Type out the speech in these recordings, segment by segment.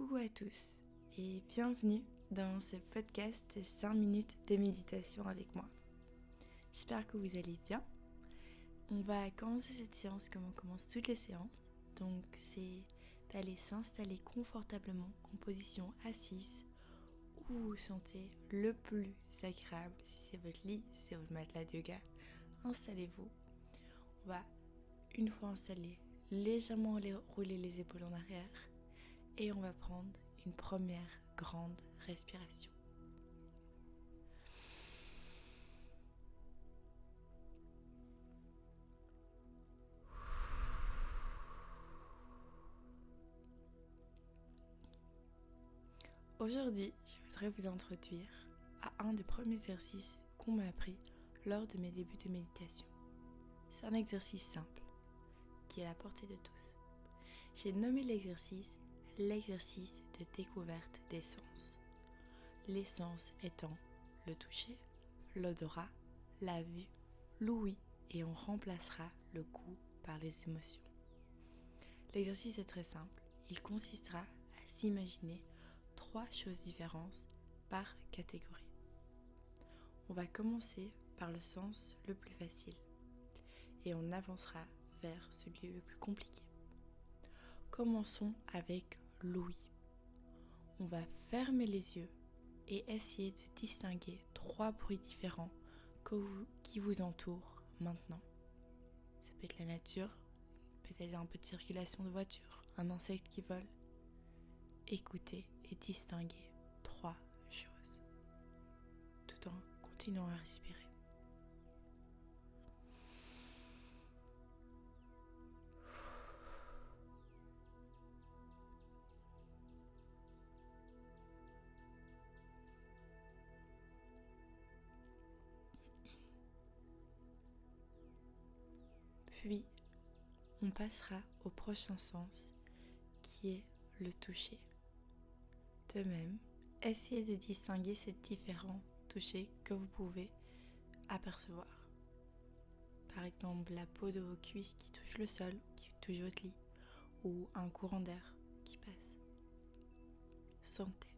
Coucou à tous et bienvenue dans ce podcast 5 minutes de méditation avec moi. J'espère que vous allez bien. On va commencer cette séance comme on commence toutes les séances. Donc c'est d'aller s'installer confortablement en position assise où vous vous sentez le plus agréable. Si c'est votre lit, c'est votre matelas de yoga, installez-vous. On va une fois installé légèrement rouler les épaules en arrière et on va prendre une première grande respiration. Aujourd'hui, je voudrais vous introduire à un des premiers exercices qu'on m'a appris lors de mes débuts de méditation. C'est un exercice simple qui est à la portée de tous. J'ai nommé l'exercice l'exercice de découverte des sens. Les sens étant le toucher, l'odorat, la vue, l'ouïe et on remplacera le goût par les émotions. L'exercice est très simple. Il consistera à s'imaginer trois choses différentes par catégorie. On va commencer par le sens le plus facile et on avancera vers celui le plus compliqué. Commençons avec l'ouïe. On va fermer les yeux et essayer de distinguer trois bruits différents qui vous entourent maintenant. Ça peut être la nature, peut-être un peu de circulation de voiture, un insecte qui vole. Écoutez et distinguez trois choses tout en continuant à respirer. Puis, on passera au prochain sens qui est le toucher. De même, essayez de distinguer ces différents touchés que vous pouvez apercevoir. Par exemple, la peau de vos cuisses qui touche le sol, qui touche votre lit, ou un courant d'air qui passe. Sentez.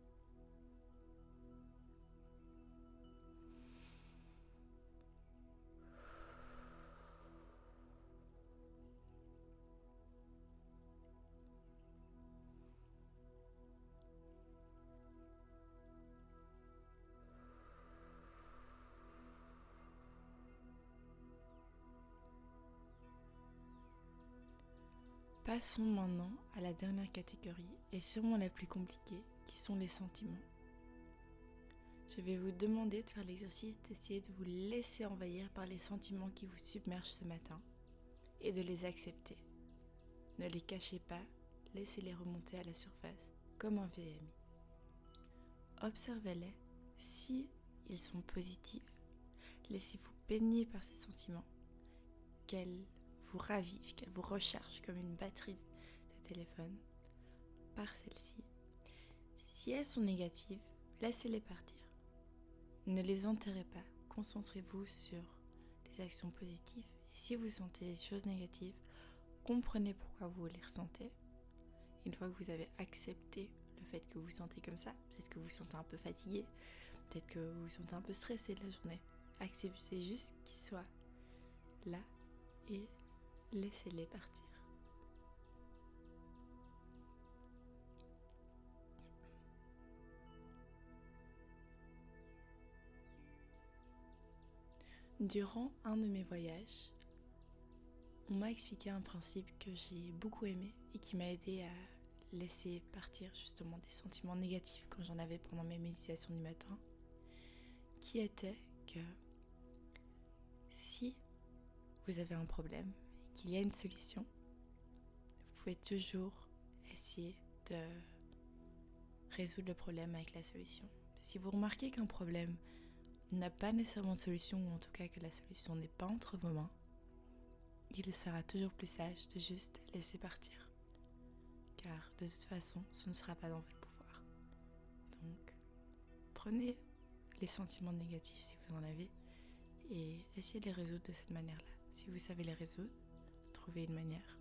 Passons maintenant à la dernière catégorie et sûrement la plus compliquée, qui sont les sentiments. Je vais vous demander de faire l'exercice d'essayer de vous laisser envahir par les sentiments qui vous submergent ce matin et de les accepter. Ne les cachez pas, laissez-les remonter à la surface comme un vieil ami. Observez-les si ils sont positifs. Laissez-vous baigner par ces sentiments. Vous ravive, qu'elle vous recharge comme une batterie de téléphone par celle-ci. Si elles sont négatives, laissez-les partir. Ne les enterrez pas. Concentrez-vous sur les actions positives. Et si vous sentez des choses négatives, comprenez pourquoi vous les ressentez. Une fois que vous avez accepté le fait que vous vous sentez comme ça, peut-être que vous vous sentez un peu fatigué, peut-être que vous vous sentez un peu stressé de la journée. Acceptez juste qu'ils soient là et laissez-les partir. Durant un de mes voyages, on m'a expliqué un principe que j'ai beaucoup aimé et qui m'a aidé à laisser partir justement des sentiments négatifs quand j'en avais pendant mes méditations du matin, qui était que si vous avez un problème qu'il y a une solution, vous pouvez toujours essayer de résoudre le problème avec la solution. Si vous remarquez qu'un problème n'a pas nécessairement de solution, ou en tout cas que la solution n'est pas entre vos mains, il sera toujours plus sage de juste laisser partir. Car de toute façon, ce ne sera pas dans votre pouvoir. Donc, prenez les sentiments négatifs si vous en avez et essayez de les résoudre de cette manière-là. Si vous savez les résoudre, une manière.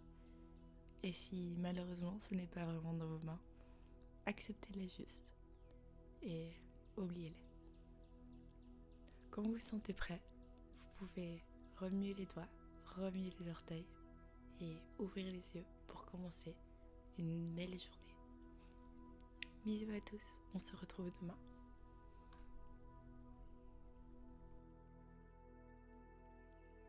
Et si malheureusement ce n'est pas vraiment dans vos mains, acceptez-les juste et oubliez-les. Quand vous vous sentez prêt, vous pouvez remuer les doigts, remuer les orteils et ouvrir les yeux pour commencer une belle journée. Bisous à tous, on se retrouve demain.